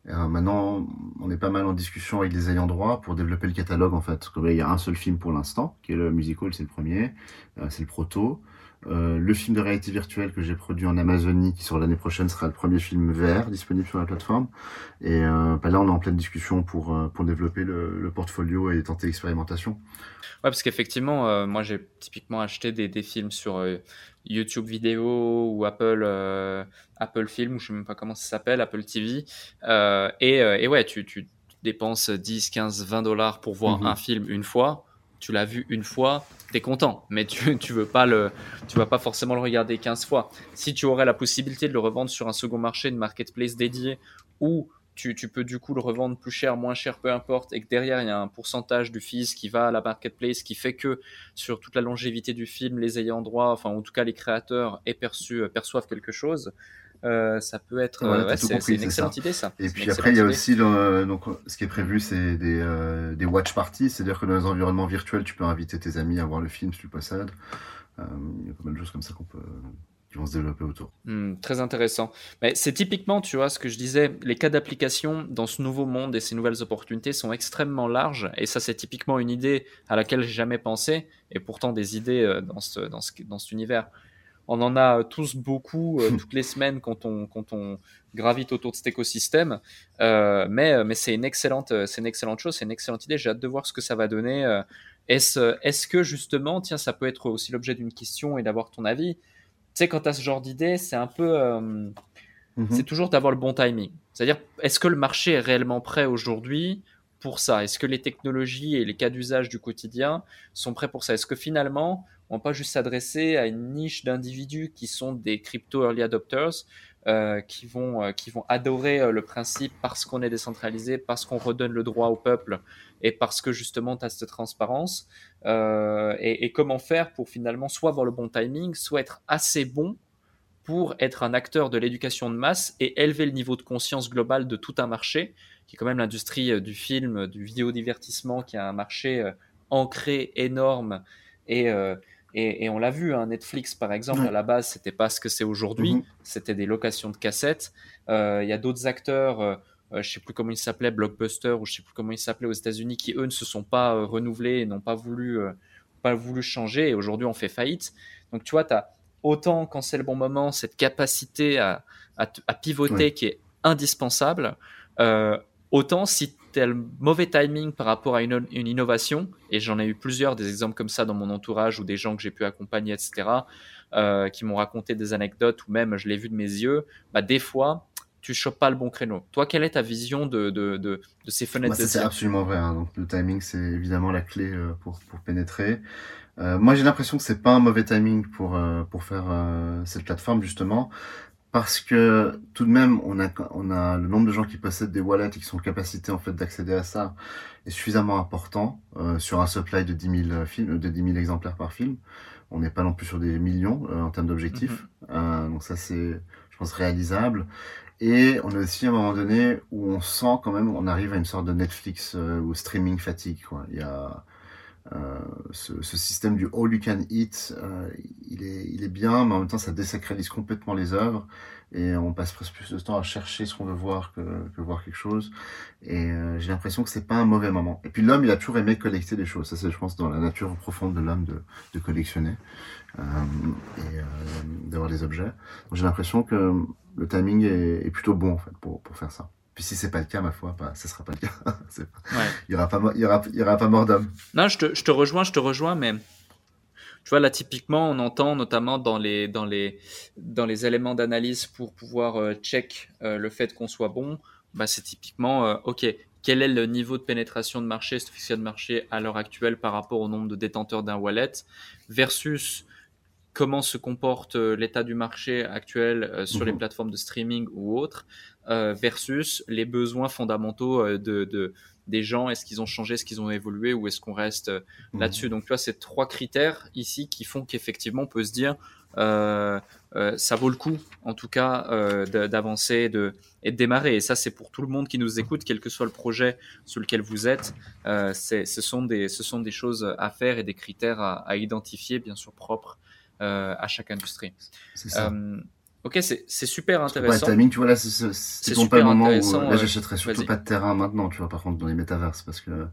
Euh, maintenant, on est pas mal en discussion avec les ayants droit pour développer le catalogue en fait. Il y a un seul film pour l'instant, qui est le musical, c'est le premier, euh, c'est le proto. Euh, le film de réalité virtuelle que j'ai produit en Amazonie, qui sort l'année prochaine, sera le premier film vert disponible sur la plateforme. Et euh, bah là, on est en pleine discussion pour, euh, pour développer le, le portfolio et tenter l'expérimentation. Ouais, parce qu'effectivement, euh, moi j'ai typiquement acheté des, des films sur YouTube vidéo ou Apple, Apple Film, ou je sais même pas comment ça s'appelle, Apple TV. et, et ouais, tu, tu dépenses 10, 15, 20 dollars pour voir mm-hmm. un film une fois tu l'as vu une fois, tu es content, mais tu tu veux pas le tu vas pas forcément le regarder 15 fois. Si tu aurais la possibilité de le revendre sur un second marché, une marketplace dédiée ou tu, tu, peux du coup le revendre plus cher, moins cher, peu importe, et que derrière il y a un pourcentage du fils qui va à la marketplace, qui fait que sur toute la longévité du film, les ayants droit, enfin en tout cas les créateurs aient perçu, perçoivent quelque chose, euh, ça peut être ouais, c'est une excellente idée ça. Et puis après il y a aussi le, donc ce qui est prévu c'est des, euh, des watch parties, c'est-à-dire que dans les environnements virtuels tu peux inviter tes amis à voir le film si tu possèdes. Euh, il y a pas mal de choses comme ça qu'on peut qui vont se développer autour. Hmm, très intéressant. Mais c'est typiquement, tu vois, ce que je disais, les cas d'application dans ce nouveau monde et ces nouvelles opportunités sont extrêmement larges. Et ça, c'est typiquement une idée à laquelle j'ai jamais pensé. Et pourtant, des idées euh, dans, ce, dans, ce, dans cet univers on en a tous beaucoup euh, toutes les semaines quand on, quand on gravite autour de cet écosystème. Euh, mais mais c'est une, excellente, une excellente chose, c'est une excellente idée. J'ai hâte de voir ce que ça va donner. Euh, est-ce, est-ce que justement, tiens, ça peut être aussi l'objet d'une question et d'avoir ton avis Tu sais, quand tu as ce genre d'idée, c'est un peu. Mm-hmm. C'est toujours d'avoir le bon timing. C'est-à-dire, est-ce que le marché est réellement prêt aujourd'hui pour ça? Est-ce que les technologies et les cas d'usage du quotidien sont prêts pour ça? Est-ce que finalement, on va pas juste s'adresser à une niche d'individus qui sont des crypto early adopters, euh, qui vont euh, qui vont adorer euh, le principe parce qu'on est décentralisé, parce qu'on redonne le droit au peuple et parce que justement tu as cette transparence. Et, et, comment faire pour finalement soit avoir le bon timing, soit être assez bon pour être un acteur de l'éducation de masse et élever le niveau de conscience globale de tout un marché, qui est quand même l'industrie du film, du vidéo divertissement, qui a un marché ancré énorme et et, et on l'a vu, hein, Netflix par exemple, à la base, c'était pas ce que c'est aujourd'hui. Mhm. C'était des locations de cassettes. Euh, il y a d'autres acteurs, euh, euh, je sais plus comment ils s'appelaient, Blockbuster ou je sais plus comment ils s'appelaient aux États-Unis, qui eux ne se sont pas euh, renouvelés et n'ont pas voulu, euh, pas voulu changer. Et aujourd'hui, on fait faillite. Donc tu vois, tu as autant quand c'est le bon moment cette capacité à, à, à pivoter qui est indispensable. Autant si tel mauvais timing par rapport à une, une innovation, et j'en ai eu plusieurs des exemples comme ça dans mon entourage ou des gens que j'ai pu accompagner, etc., euh, qui m'ont raconté des anecdotes ou même je l'ai vu de mes yeux, bah, des fois, tu chopes pas le bon créneau. Toi, quelle est ta vision de, de, de, de ces fenêtres bah, C'est absolument vrai. Hein. Donc, le timing, c'est évidemment la clé euh, pour, pour pénétrer. Euh, moi, j'ai l'impression que c'est pas un mauvais timing pour, euh, pour faire euh, cette plateforme, justement parce que tout de même, on a, on a le nombre de gens qui possèdent des wallets et qui sont en capacité en fait d'accéder à ça est suffisamment important euh, sur un supply de 10 000 films, de 10 000 exemplaires par film. On n'est pas non plus sur des millions euh, en termes d'objectifs, mm-hmm. euh, donc ça c'est, je pense, réalisable. Et on est aussi à un moment donné où on sent quand même, on arrive à une sorte de Netflix ou streaming fatigue. Quoi. Il y a euh, ce, ce, système du all you can eat, euh, il, est, il est bien, mais en même temps, ça désacralise complètement les œuvres et on passe presque plus de temps à chercher ce qu'on veut voir que, que, voir quelque chose. Et euh, j'ai l'impression que c'est pas un mauvais moment. Et puis l'homme, il a toujours aimé collecter des choses. Ça, c'est, je pense, dans la nature profonde de l'homme de, de collectionner euh, et euh, d'avoir des objets. Donc j'ai l'impression que le timing est, est, plutôt bon en fait pour, pour faire ça. Puis si c'est pas le cas, ma foi, bah, ça sera pas le cas. Il y aura pas, il y aura, il y aura pas mort d'homme. Non, je te, je te rejoins, je te rejoins, mais tu vois là typiquement, on entend notamment dans les dans les dans les éléments d'analyse pour pouvoir euh, check euh, le fait qu'on soit bon, bah c'est typiquement euh, ok. Quel est le niveau de pénétration de marché, de marché à l'heure actuelle par rapport au nombre de détenteurs d'un wallet versus comment se comporte l'état du marché actuel sur les mhm. plateformes de streaming ou autres versus les besoins fondamentaux euh, de, de des gens. Est-ce qu'ils ont changé, est-ce qu'ils ont évolué ou est-ce qu'on reste euh, mhm. là-dessus? Donc, tu vois, c'est trois critères ici qui font qu'effectivement, on peut se dire, euh, euh, ça vaut le coup, en tout cas, euh, d'avancer de, et de démarrer. Et ça, c'est pour tout le monde qui nous écoute, quel que soit le projet sur lequel vous êtes. ce, sont des, ce sont des choses à faire et des critères à, à identifier, bien sûr, propres à chaque industrie. C'est ça. Ok, c'est super intéressant. Ouais, timing, tu vois, là, c'est pas le moment où là, j'achèterais surtout pas de terrain maintenant, tu vois, par contre, dans les métaverses, parce que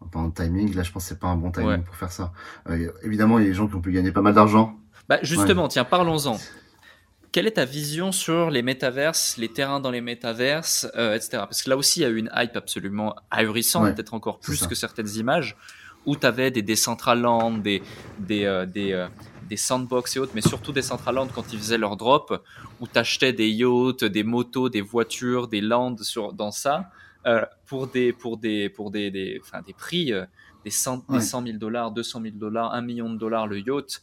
en parlant de timing, là, je pense que c'est pas un bon timing pour faire ça. Euh, évidemment, il y a des gens qui ont pu gagner pas mal d'argent. Bah, justement, tiens, parlons-en. Quelle est ta vision sur les métaverses, les terrains dans les métaverses, euh, etc. Parce que là aussi, il y a eu une hype absolument ahurissante, peut-être encore plus que certaines images, où tu avais des Decentraland, des, des, euh, des, euh, des sandbox et autres, mais surtout des Land quand ils faisaient leur drop, où tu achetais des yachts, des motos, des voitures, des lands sur, dans ça, euh, pour des, pour des, pour des, des, enfin, des prix, euh, des, 100, des 100 000 dollars, 200 000 dollars, 1 million de dollars le yacht.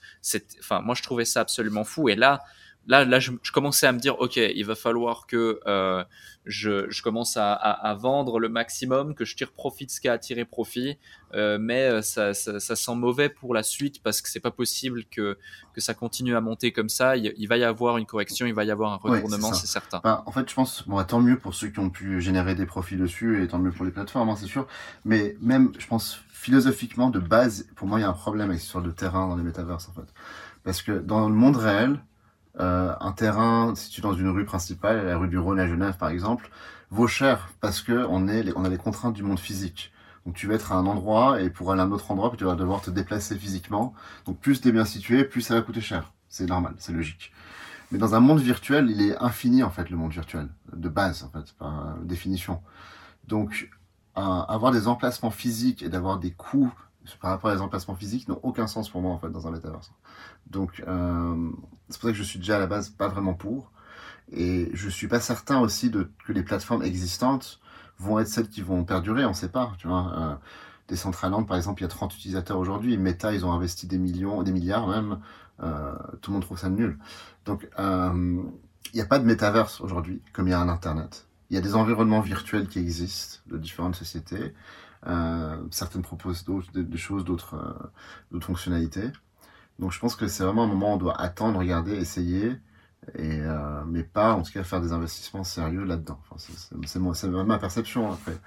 Enfin, moi, je trouvais ça absolument fou. Et là, là, là je, commençais à me dire, OK, il va falloir que euh, je, je, commence à, à, à, vendre le maximum, que je tire profit de ce qui a tiré profit, euh, mais euh, ça, ça, ça, sent mauvais pour la suite parce que c'est pas possible que, que ça continue à monter comme ça. Il, va y avoir une correction, il va y avoir un retournement, c'est certain. En fait, je pense, bon, tant mieux pour ceux qui ont pu générer des profits dessus et tant mieux pour les plateformes, hein, c'est sûr. Mais même, je pense, philosophiquement, de base, pour moi, il y a un problème avec ce de terrain dans les métaverses, en fait. Parce que dans le monde réel, euh, un terrain situé dans une rue principale, la rue du Rhône à Genève par exemple, vaut cher parce que on, a les contraintes du monde physique. Donc tu vas être à un endroit et pour aller à un autre endroit, tu vas devoir te déplacer physiquement. Donc plus tu es bien situé, plus ça va coûter cher. C'est normal, c'est logique. Mais dans un monde virtuel, il est infini en fait le monde virtuel, de base en fait, par définition. Donc avoir des emplacements physiques et d'avoir des coûts par rapport à des emplacements physiques n'ont aucun sens pour moi en fait dans un métaverse. Donc euh, c'est pour ça que je suis déjà à la base pas vraiment pour. Et je suis pas certain aussi de, que les plateformes existantes vont être celles qui vont perdurer, on sait pas, tu vois. Euh, Decentraland, par exemple, il y a 30 utilisateurs aujourd'hui. Meta, ils ont investi des millions, des milliards même. Euh, tout le monde trouve ça nul. Donc, euh, il n'y a pas de métaverse aujourd'hui, comme il y a un Internet. Il y a des environnements virtuels qui existent de différentes sociétés. Euh, certaines proposent d'autres choses, d'autres fonctionnalités. Donc je pense que c'est vraiment un moment où on doit attendre, regarder, essayer, euh, mais pas en tout cas faire des investissements sérieux là-dedans. C'est ma perception. Après,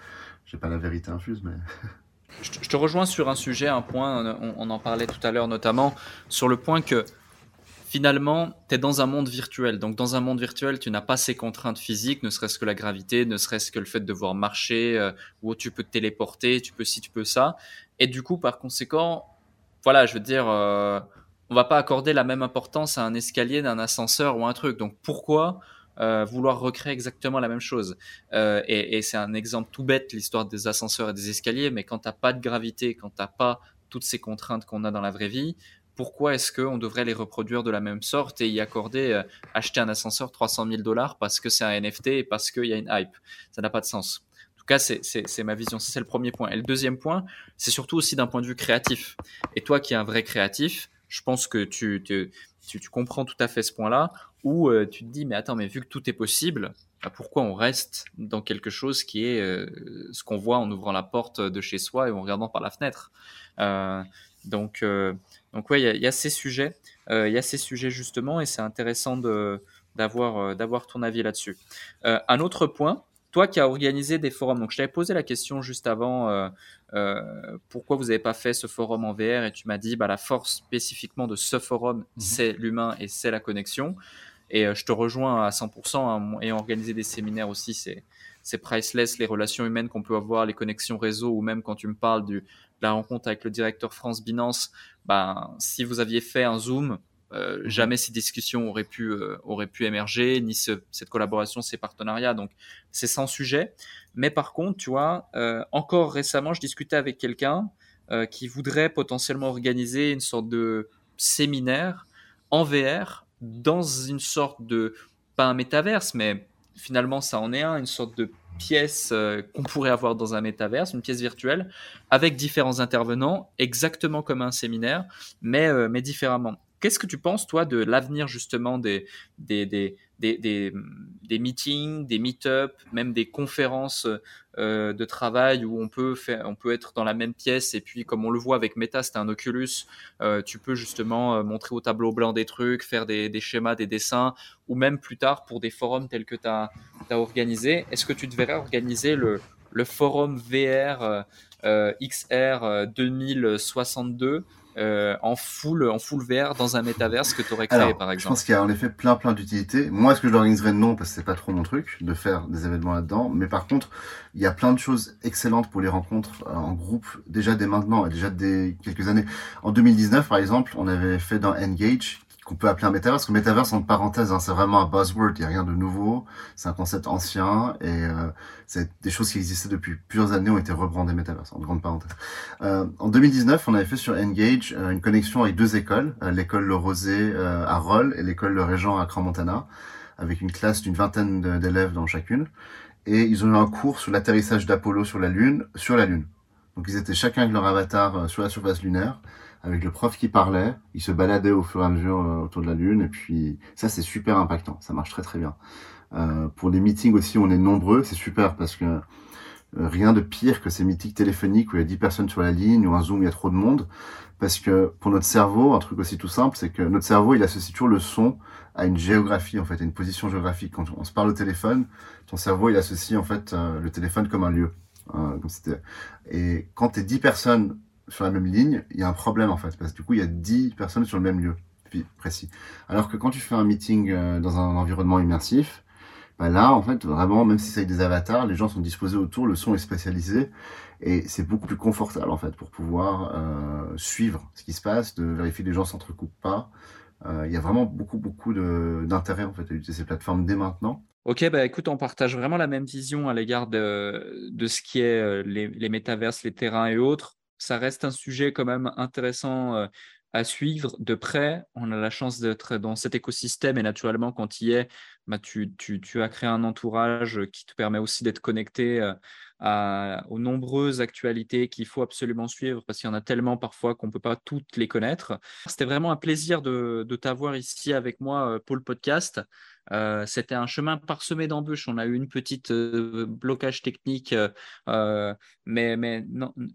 j'ai pas la vérité infuse, mais. Je te rejoins sur un sujet, un point, on, en parlait tout à l'heure notamment, sur le point que finalement, tu es dans un monde virtuel. Donc, dans un monde virtuel, tu n'as pas ces contraintes physiques, ne serait-ce que la gravité, ne serait-ce que le fait de devoir marcher, euh, où tu peux te téléporter, tu peux ci, tu peux ça. Et du coup, par conséquent, voilà, je veux dire, euh, on va pas accorder la même importance à un escalier d'un ascenseur ou un truc. Donc, pourquoi euh, vouloir recréer exactement la même chose? Euh, Et, c'est un exemple tout bête, l'histoire des ascenseurs et des escaliers, mais quand t'as pas de gravité, quand t'as pas toutes ces contraintes qu'on a dans la vraie vie, pourquoi est-ce qu'on devrait les reproduire de la même sorte et y accorder, acheter un ascenseur 300 000 dollars parce que c'est un NFT et parce qu'il y a une hype? Ça n'a pas de sens. Cas, c'est ma vision. C'est le premier point. Et le deuxième point, c'est surtout aussi d'un point de vue créatif. Et toi qui es un vrai créatif, je pense que tu, comprends tout à fait ce point-là, ou euh, tu te dis, mais attends, mais vu que tout est possible, bah, pourquoi on reste dans quelque chose qui est euh, ce qu'on voit en ouvrant la porte de chez soi et en regardant par la fenêtre? Euh, Donc, donc ouais, il y, a ces sujets, il y a ces sujets justement, et c'est intéressant d'avoir d'avoir ton avis là-dessus. un autre point, toi qui as organisé des forums, donc je t'avais posé la question juste avant, euh, euh, pourquoi vous n'avez pas fait ce forum en VR Et tu m'as dit, bah, la force spécifiquement de ce forum, mhm. c'est l'humain et c'est la connexion. Et euh, je te rejoins à 100%. Hein, et organiser des séminaires aussi, c'est c'est priceless, les relations humaines qu'on peut avoir, les connexions réseau, ou même quand tu me parles du, de la rencontre avec le directeur France Binance, bah, si vous aviez fait un Zoom, euh, mhm. jamais ces discussions auraient pu, euh, auraient pu émerger, ni cette collaboration, ces partenariats. Donc, c'est sans sujet. Mais par contre, tu vois, euh, encore récemment, je discutais avec quelqu'un qui voudrait potentiellement organiser une sorte de séminaire en VR dans une sorte de, pas un métaverse, mais finalement, ça en est un, une sorte de pièce qu'on pourrait avoir dans un métaverse, une pièce virtuelle, avec différents intervenants, exactement comme un séminaire, mais, mais différemment. Qu'est-ce que tu penses, toi, de l'avenir justement des, des, des, des, des meetings, des meet-up, même des conférences euh, de travail où on peut, on peut être dans la même pièce et puis, comme on le voit avec Meta, c'est un Oculus, euh, tu peux justement euh, montrer au tableau blanc des trucs, faire des, des schémas, des dessins, ou même plus tard pour des forums tels que tu as, as, organisé. Est-ce que tu devrais organiser le, le forum VR XR 2062 euh, en full en full VR dans un métaverse que tu aurais créé par exemple Je pense qu'il y a en effet plein plein d'utilités. Moi, est-ce que je l'organiserais? Non, parce que c'est pas trop mon truc de faire des événements là-dedans. Mais par contre, il y a plein de choses excellentes pour les rencontres euh, en groupe déjà dès maintenant et déjà dès quelques années. En 2019, par exemple, on avait fait dans Engage qu'on peut appeler un métaverse. que métaverse, en parenthèse, hein, c'est vraiment un buzzword, il n'y a rien de nouveau, c'est un concept ancien, et euh, c'est des choses qui existaient depuis plusieurs années ont été rebrandées métaverse, en grande parenthèse. Euh, en 2019, on avait fait sur Engage euh, une connexion avec deux écoles, euh, l'école Le Rosé à Roll et l'école Le Régent à Crans-Montana, avec une classe d'une vingtaine d'élèves dans chacune, et ils ont eu un cours sur l'atterrissage d'Apollo sur la Lune, sur la Lune. Donc ils étaient chacun avec leur avatar sur la surface lunaire, avec le prof qui parlait, il se baladait au fur et à mesure euh, autour de la Lune, et puis ça c'est super impactant, ça marche très très bien. Euh, pour les meetings aussi, on est nombreux, c'est super parce que euh, rien de pire que ces meetings téléphoniques où il y a 10 personnes sur la ligne ou un Zoom, il y a trop de monde. Parce que pour notre cerveau, un truc aussi tout simple, c'est que notre cerveau, il associe toujours le son à une géographie, en fait, à une position géographique. Quand on se parle au téléphone, ton cerveau, il associe en fait le téléphone comme un lieu. comme et quand tu es 10 personnes sur la même ligne, il y a un problème en fait, parce que du coup, il y a 10 personnes sur le même lieu précis. Alors que quand tu fais un meeting euh, dans un environnement immersif, bah là, en fait, vraiment, même si c'est avec des avatars, les gens sont disposés autour, le son est spécialisé, et c'est beaucoup plus confortable en fait pour pouvoir euh, suivre ce qui se passe, de vérifier que les gens s'entrecoupent pas. Euh, il y a vraiment beaucoup beaucoup d'intérêt en fait à utiliser ces plateformes dès maintenant. Ok, bah écoute, on partage vraiment la même vision à l'égard de, de ce qui est les, les métaverses, les terrains et autres ça reste un sujet quand même intéressant euh, à suivre de près. On a la chance d'être dans cet écosystème et naturellement, quand il y est, bah, tu, as créé un entourage qui te permet aussi d'être connecté euh, aux nombreuses actualités qu'il faut absolument suivre parce qu'il y en a tellement parfois qu'on ne peut pas toutes les connaître. C'était vraiment un plaisir de, de t'avoir ici avec moi euh, pour le podcast. Euh, c'était un chemin parsemé d'embûches. On a eu une petite euh, blocage technique, euh, mais, mais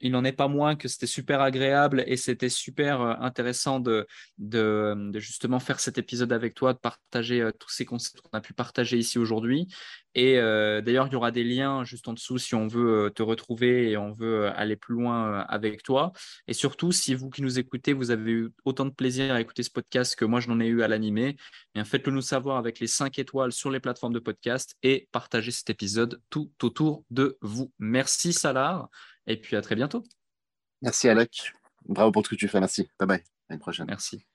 il n'en est pas moins que c'était super agréable et c'était super intéressant de, de, justement faire cet épisode avec toi, de partager tous ces concepts qu'on a pu partager ici aujourd'hui. Et d'ailleurs, il y aura des liens juste en dessous si on veut te retrouver et on veut aller plus loin avec toi. Et surtout, si vous qui nous écoutez, vous avez eu autant de plaisir à écouter ce podcast que moi, je n'en ai eu à l'animer, eh faites-le nous savoir avec les 5 étoiles sur les plateformes de podcast et partagez cet épisode tout autour de vous. Merci Salar et puis à très bientôt. Merci Alec. Bravo pour ce que tu fais. Merci. Bye bye. À une prochaine. Merci.